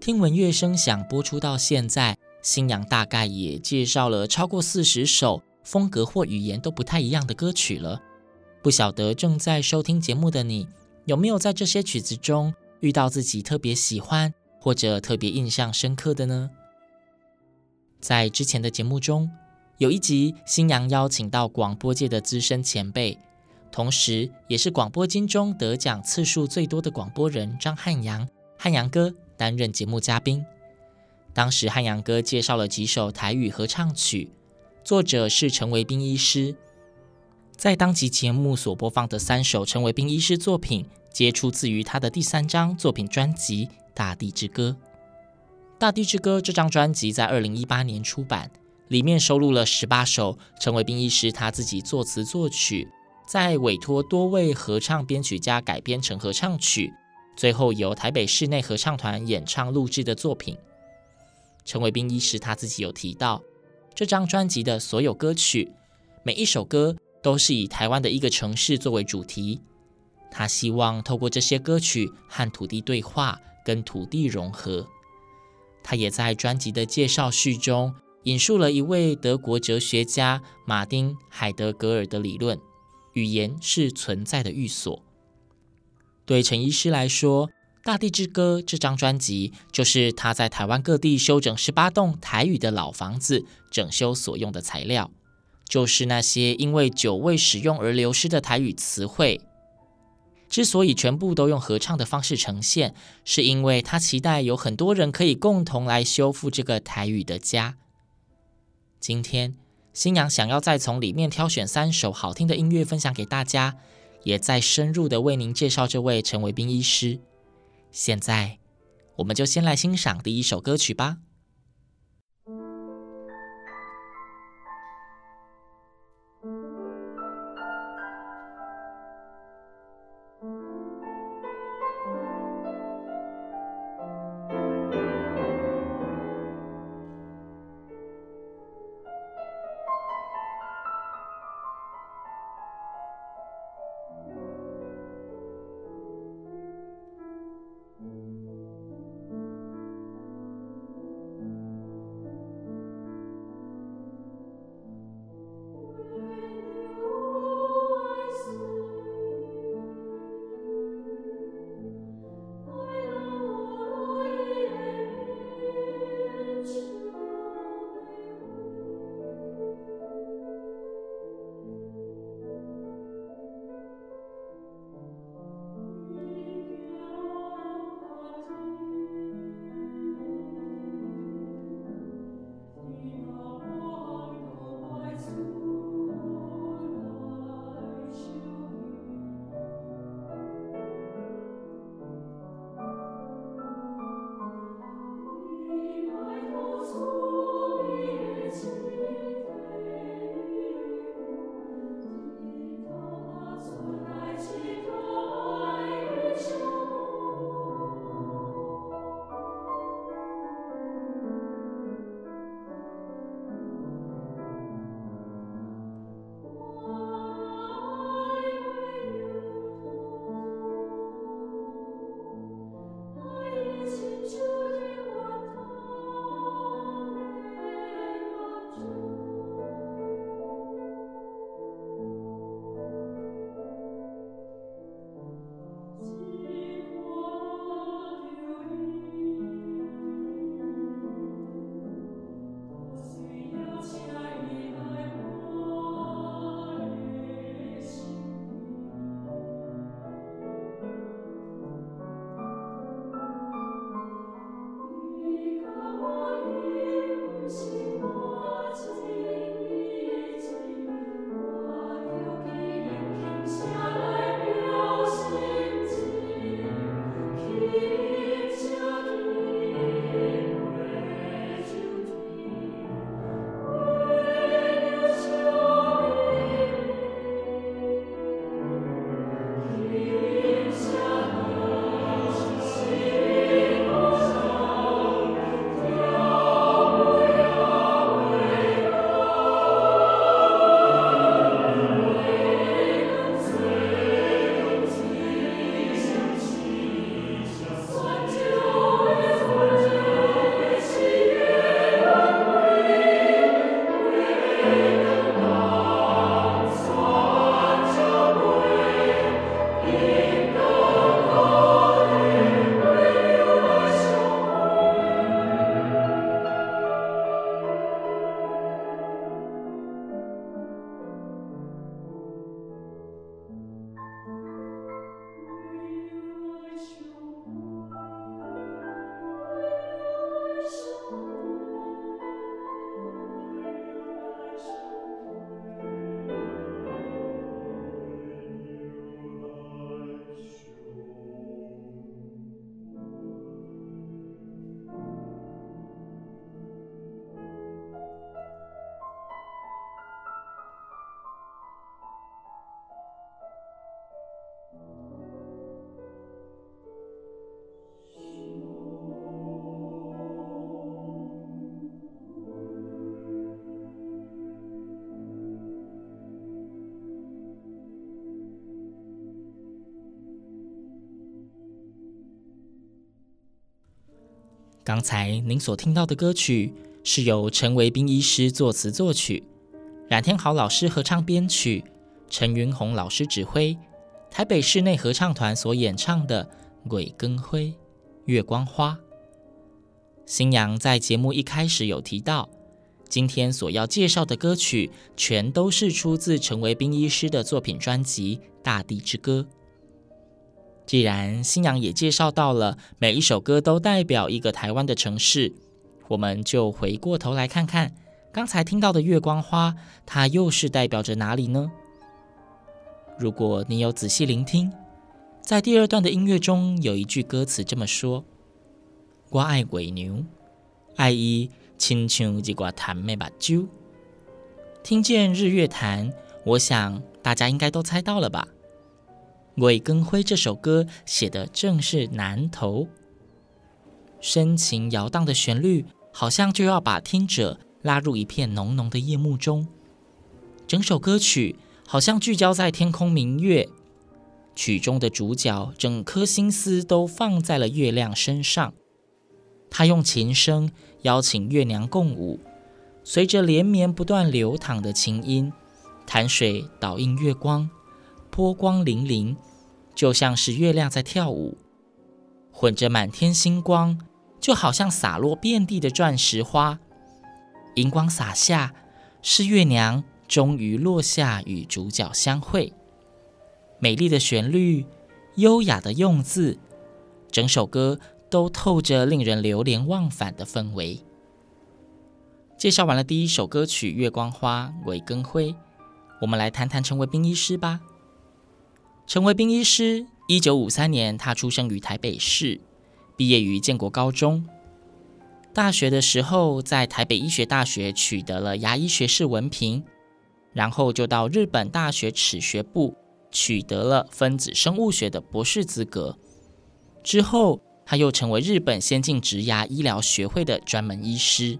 听闻乐声响播出到现在，新阳大概也介绍了超过四十首风格或语言都不太一样的歌曲了。不晓得正在收听节目的你，有没有在这些曲子中遇到自己特别喜欢或者特别印象深刻的呢？在之前的节目中，有一集新阳邀请到广播界的资深前辈，同时也是广播金钟得奖次数最多的广播人张汉阳，汉阳哥担任节目嘉宾。当时汉阳哥介绍了几首台语合唱曲，作者是陈维斌医师。在当集节目所播放的三首陈维斌医师作品，皆出自于他的第三张作品专辑《大地之歌》。《大地之歌》这张专辑在二零一八年出版，里面收录了十八首陈维斌医师他自己作词作曲，再委托多位合唱编曲家改编成合唱曲，最后由台北室内合唱团演唱录制的作品。陈伟斌医师他自己有提到，这张专辑的所有歌曲，每一首歌都是以台湾的一个城市作为主题。他希望透过这些歌曲和土地对话，跟土地融合。他也在专辑的介绍序中引述了一位德国哲学家马丁·海德格尔的理论：语言是存在的寓所。对陈医师来说，《大地之歌》这张专辑就是他在台湾各地修整十八栋台语的老房子整修所用的材料，就是那些因为久未使用而流失的台语词汇。之所以全部都用合唱的方式呈现，是因为他期待有很多人可以共同来修复这个台语的家。今天，新娘想要再从里面挑选三首好听的音乐分享给大家，也再深入的为您介绍这位陈伟斌医师。现在，我们就先来欣赏第一首歌曲吧。刚才您所听到的歌曲是由陈维斌医师作词作曲，冉天豪老师合唱编曲，陈云红老师指挥，台北室内合唱团所演唱的《鬼更辉》。月光花。新娘在节目一开始有提到，今天所要介绍的歌曲全都是出自陈维斌医师的作品专辑《大地之歌》。既然新娘也介绍到了每一首歌都代表一个台湾的城市，我们就回过头来看看刚才听到的《月光花》，它又是代表着哪里呢？如果你有仔细聆听，在第二段的音乐中有一句歌词这么说：“我爱月娘，爱伊亲像一挂潭的目睭。”听见日月潭，我想大家应该都猜到了吧？《月光花》这首歌写的正是南投，深情摇荡的旋律，好像就要把听者拉入一片浓浓的夜幕中。整首歌曲好像聚焦在天空明月，曲中的主角整颗心思都放在了月亮身上。他用琴声邀请月娘共舞，随着连绵不断流淌的琴音，潭水倒映月光，波光粼粼。就像是月亮在跳舞，混着满天星光，就好像洒落遍地的钻石花。银光洒下，是月娘终于落下与主角相会。美丽的旋律，优雅的用字，整首歌都透着令人流连忘返的氛围。介绍完了第一首歌曲《月光花》韦根辉，我们来谈谈陈维斌医师吧。陈维斌医师，一九五三年，他出生于台北市，毕业于建国高中。大学的时候，在台北医学大学取得了牙医学士文凭，然后就到日本大学齿学部取得了分子生物学的博士资格。之后，他又成为日本先进植牙医疗学会的专门医师。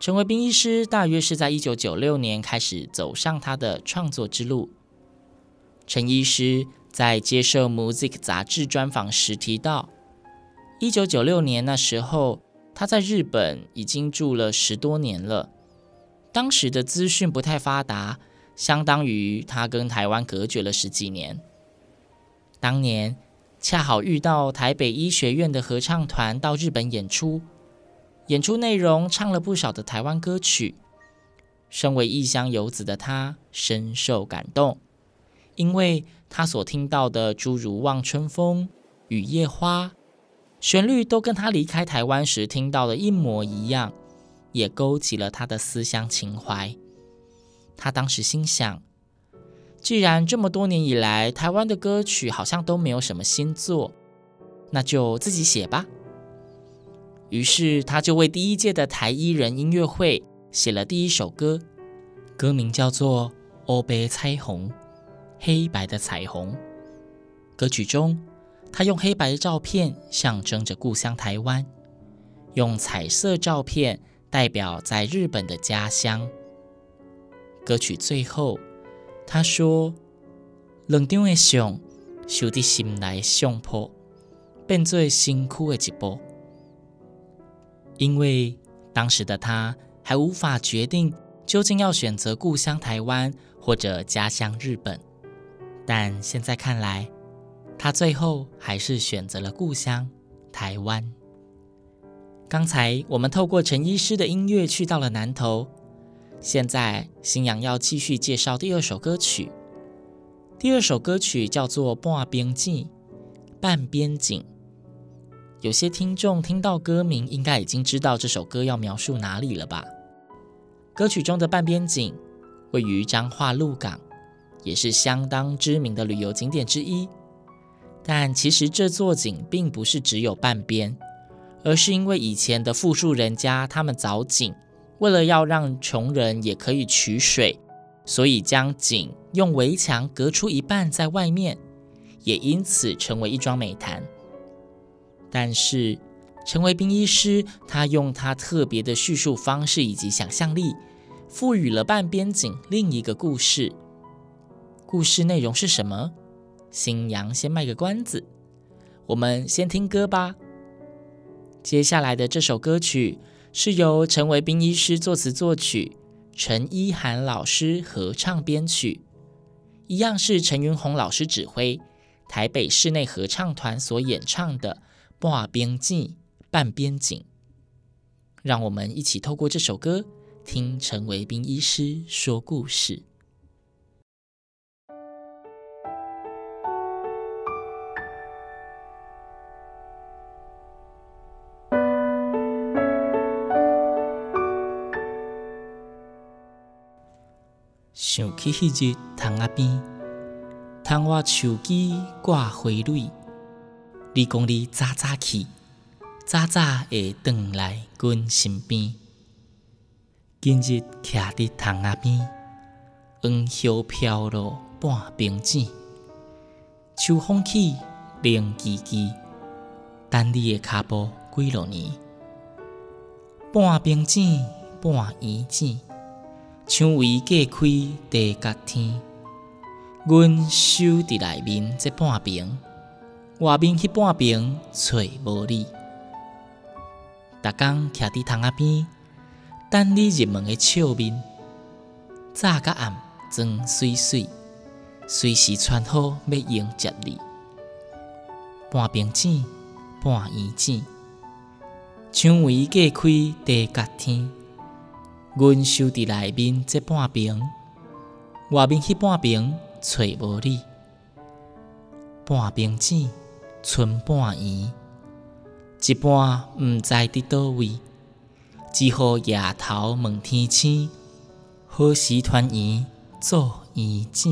陈维斌医师大约是在一九九六年开始走上他的创作之路。陈医师在接受《Music》杂志专访时提到，一九九六年那时候，他在日本已经住了十多年了。当时的资讯不太发达，相当于他跟台湾隔绝了十几年。当年恰好遇到台北医学院的合唱团到日本演出，演出内容唱了不少的台湾歌曲。身为异乡游子的他，深受感动。因为他所听到的诸如《望春风》《雨夜花》，旋律都跟他离开台湾时听到的一模一样，也勾起了他的思乡情怀。他当时心想，既然这么多年以来台湾的歌曲好像都没有什么新作，那就自己写吧。于是他就为第一届的台艺人音乐会写了第一首歌，歌名叫做《乌白彩虹》。黑白的彩虹，歌曲中，他用黑白的照片象征着故乡台湾，用彩色照片代表在日本的家乡。歌曲最后，他说：“冷张的相，收在心内相簿，变作辛苦的一部。”因为当时的他还无法决定究竟要选择故乡台湾或者家乡日本。但现在看来，他最后还是选择了故乡台湾。刚才我们透过陈医师的音乐去到了南投，现在新阳要继续介绍第二首歌曲。第二首歌曲叫做《半边景》，半边景。有些听众听到歌名，应该已经知道这首歌要描述哪里了吧？歌曲中的半边景位于彰化鹿港。也是相当知名的旅游景点之一，但其实这座井并不是只有半边，而是因为以前的富庶人家他们凿井，为了要让穷人也可以取水，所以将井用围墙隔出一半在外面，也因此成为一桩美谈。但是陈维斌医师他用他特别的叙述方式以及想象力，赋予了半边井另一个故事。故事内容是什么？星洋先卖个关子，我们先听歌吧。接下来的这首歌曲是由陈维斌医师作词作曲，陈依涵老师合唱编曲，一样是陈云红老师指挥，台北室内合唱团所演唱的《半边锦》半边景。让我们一起透过这首歌，听陈维斌医师说故事。想起迄日窗仔边，窗外树枝挂花蕊，你讲你早早去，早早会转来阮身边。今日徛伫窗仔边，黄叶飘落半边锦，秋风起，冷吱吱，等你的脚步几落年。半边锦，半圆锦。窗帷隔开地甲天，阮守伫内面这半边，外面迄半边找无你。逐工徛伫窗仔边，等你入门的笑面。早甲暗装水水，随时穿好要迎接你。半边锦，半圆锦，窗帷隔开地甲天。阮收伫内面即半边，外面迄半边找无你。半边子，剩半圆，一半毋知伫倒位，只好夜头问天星，何时团圆做圆子？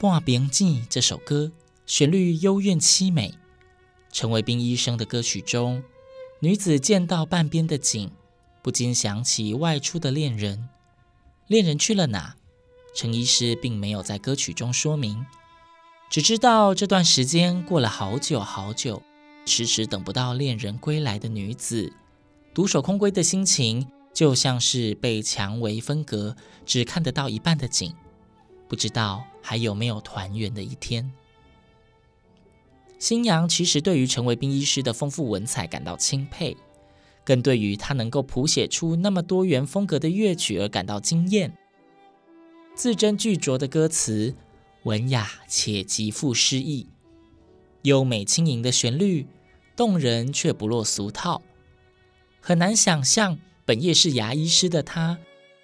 半边景》这首歌，旋律幽怨凄美。陈维斌医生的歌曲中，女子见到半边的景，不禁想起外出的恋人。恋人去了哪？陈医师并没有在歌曲中说明，只知道这段时间过了好久好久，迟迟等不到恋人归来的女子，独守空闺的心情，就像是被蔷薇分隔，只看得到一半的景，不知道还有没有团圆的一天。星洋其实对于陈维斌医师的丰富文采感到钦佩，更对于他能够谱写出那么多元风格的乐曲而感到惊艳。字斟句酌的歌词，文雅且极富诗意，优美轻盈的旋律，动人却不落俗套。很难想象，本业是牙医师的他，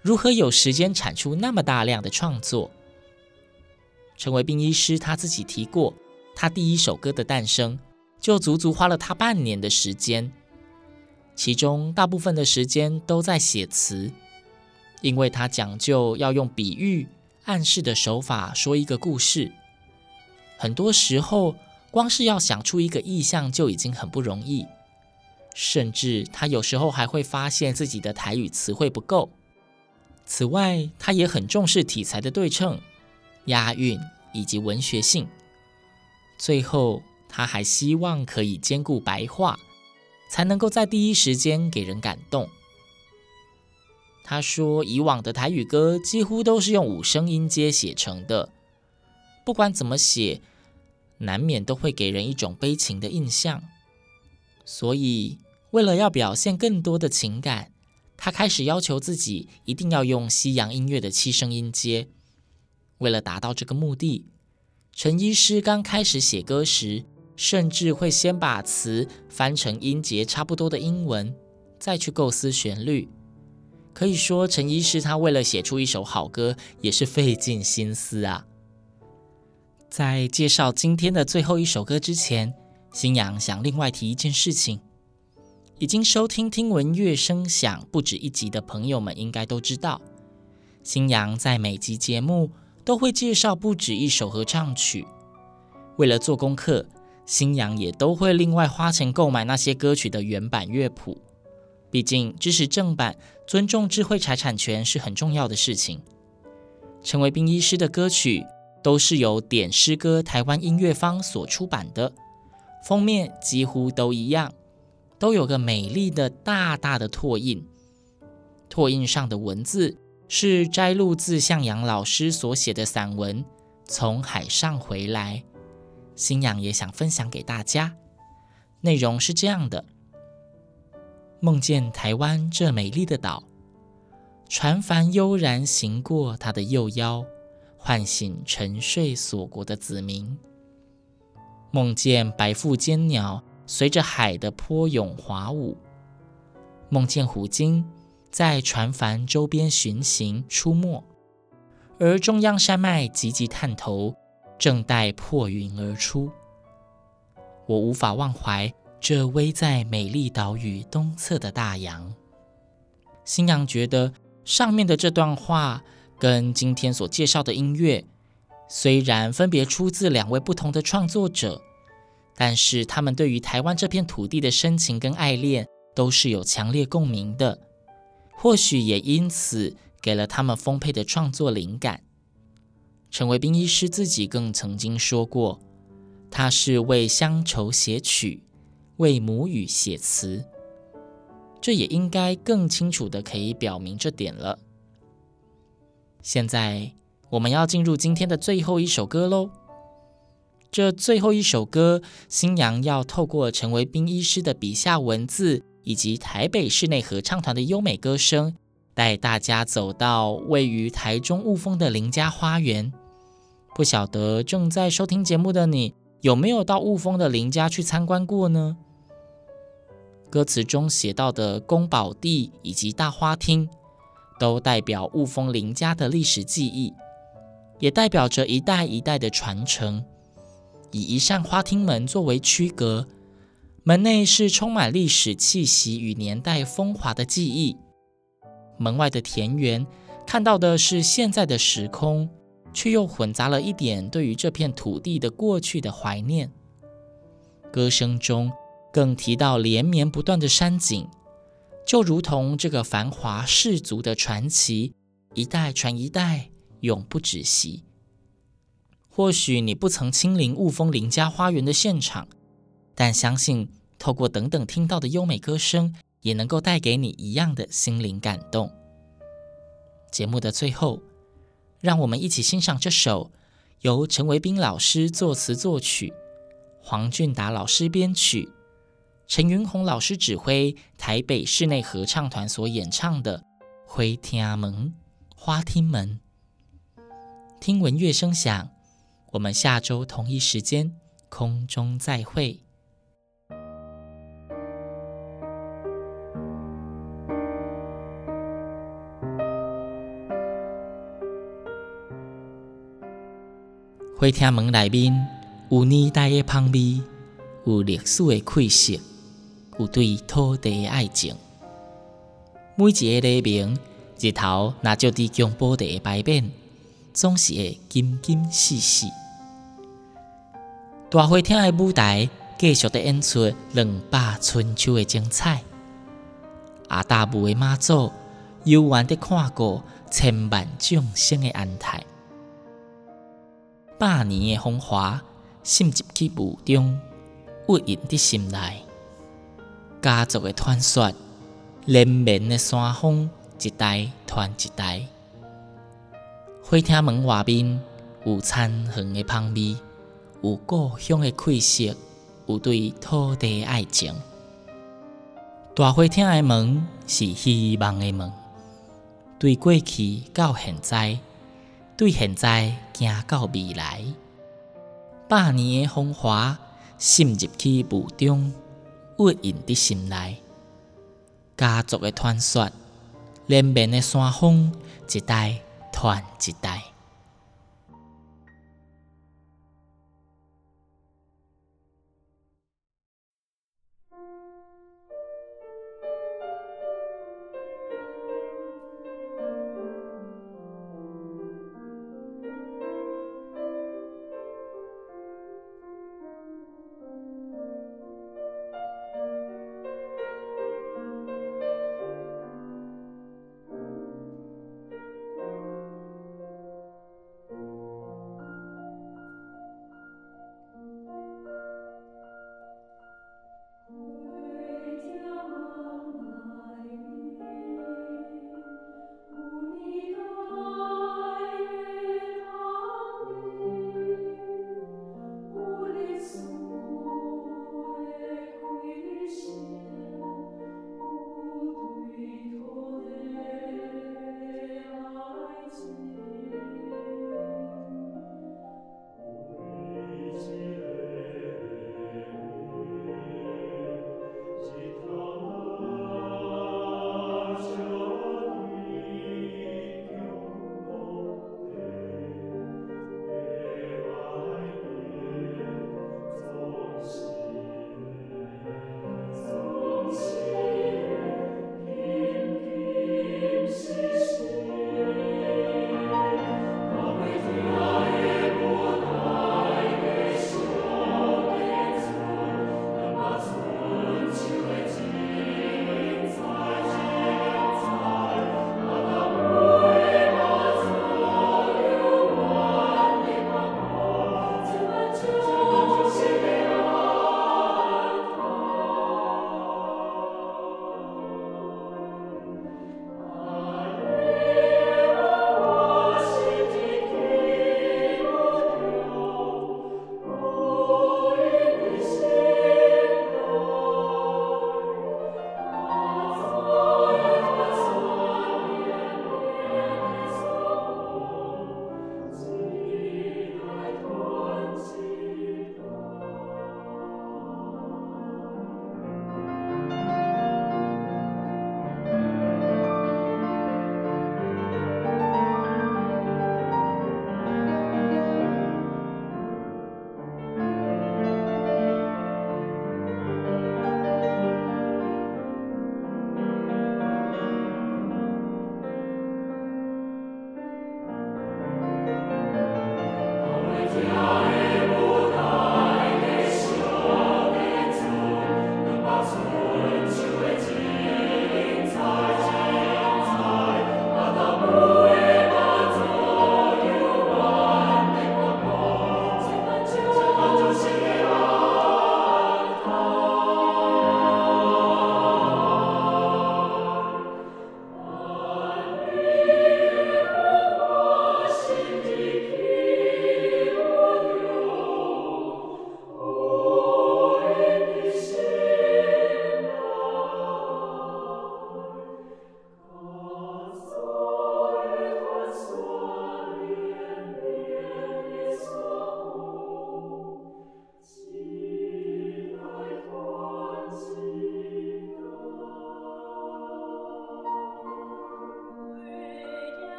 如何有时间产出那么大量的创作。陈维斌医师他自己提过。他第一首歌的诞生，就足足花了他半年的时间，其中大部分的时间都在写词，因为他讲究要用比喻、暗示的手法说一个故事。很多时候，光是要想出一个意象就已经很不容易，甚至他有时候还会发现自己的台语词汇不够。此外，他也很重视题材的对称、押韵以及文学性。最后，他还希望可以兼顾白话，才能够在第一时间给人感动。他说，以往的台语歌几乎都是用五声音阶写成的，不管怎么写，难免都会给人一种悲情的印象。所以，为了要表现更多的情感，他开始要求自己一定要用西洋音乐的七声音阶。为了达到这个目的，陈医师刚开始写歌时，甚至会先把词翻成音节差不多的英文，再去构思旋律。可以说，陈医师他为了写出一首好歌，也是费尽心思啊。在介绍今天的最后一首歌之前，新阳想另外提一件事情：已经收听听闻乐声响不止一集的朋友们，应该都知道，新阳在每集节目，都会介绍不止一首合唱曲。为了做功课，新娘也都会另外花钱购买那些歌曲的原版乐谱。毕竟支持正版、尊重智慧财产权是很重要的事情。陈为斌医师的歌曲都是由点诗歌台湾音乐坊所出版的，封面几乎都一样，都有个美丽的大大的拓印，拓印上的文字。是摘录自向阳老师所写的散文《从海上回来》，新阳也想分享给大家。内容是这样的：梦见台湾这美丽的岛，船帆悠然行过它的右腰，唤醒沉睡锁国的子民。梦见白腹尖鸟随着海的波涌华舞，梦见虎鲸。在船帆周边巡行出没，而中央山脉急急探头，正待破云而出。我无法忘怀这偎在美丽岛屿东侧的大洋。星洋觉得上面的这段话跟今天所介绍的音乐，虽然分别出自两位不同的创作者，但是他们对于台湾这片土地的深情跟爱恋，都是有强烈共鸣的。或许也因此给了他们丰沛的创作灵感。陈维斌医师自己更曾经说过，他是为乡愁写曲，为母语写词。这也应该更清楚的可以表明这点了。现在我们要进入今天的最后一首歌喽。这最后一首歌，星洋要透过陈维斌医师的笔下文字。以及台北室内合唱团的优美歌声，带大家走到位于台中雾峰的林家花园。不晓得正在收听节目的你，有没有到雾峰的林家去参观过呢？歌词中写到的宫保地以及大花厅，都代表雾峰林家的历史记忆，也代表着一代一代的传承。以一扇花厅门作为区隔。门内是充满历史气息与年代风华的记忆，门外的田园看到的是现在的时空，却又混杂了一点对于这片土地的过去的怀念。歌声中更提到连绵不断的山景，就如同这个繁华氏族的传奇，一代传一代，永不止息。或许你不曾亲临雾峰林家花园的现场，但相信透过等等听到的优美歌声，也能够带给你一样的心灵感动。节目的最后，让我们一起欣赏这首由陈维斌老师作词作曲，黄俊达老师编曲，陈云红老师指挥，台北室内合唱团所演唱的《花厅门》花厅门。听闻乐声响，我们下周同一时间空中再会。花厅门内面有年代的香味，有历史的气息，有对土地的爱情。每一个黎明，日头若照伫强宝地的牌匾，总是会金金细细。大花厅的舞台继续地演出两百春秋的精彩。阿大母的妈祖悠远地看过千万众生的安泰。百年的风华渗入去雾中，郁印伫心内。家族的传说，连绵的山峰，一代传一代。花厅门外面有残垣的香味，有故乡的气息，有对土地的爱情。大花厅的门是希望的门，对过去到现在。对现在行到未来，百年的风华渗入去雾中，郁印伫心内。家族的传说，连绵的山峰，一代传一代。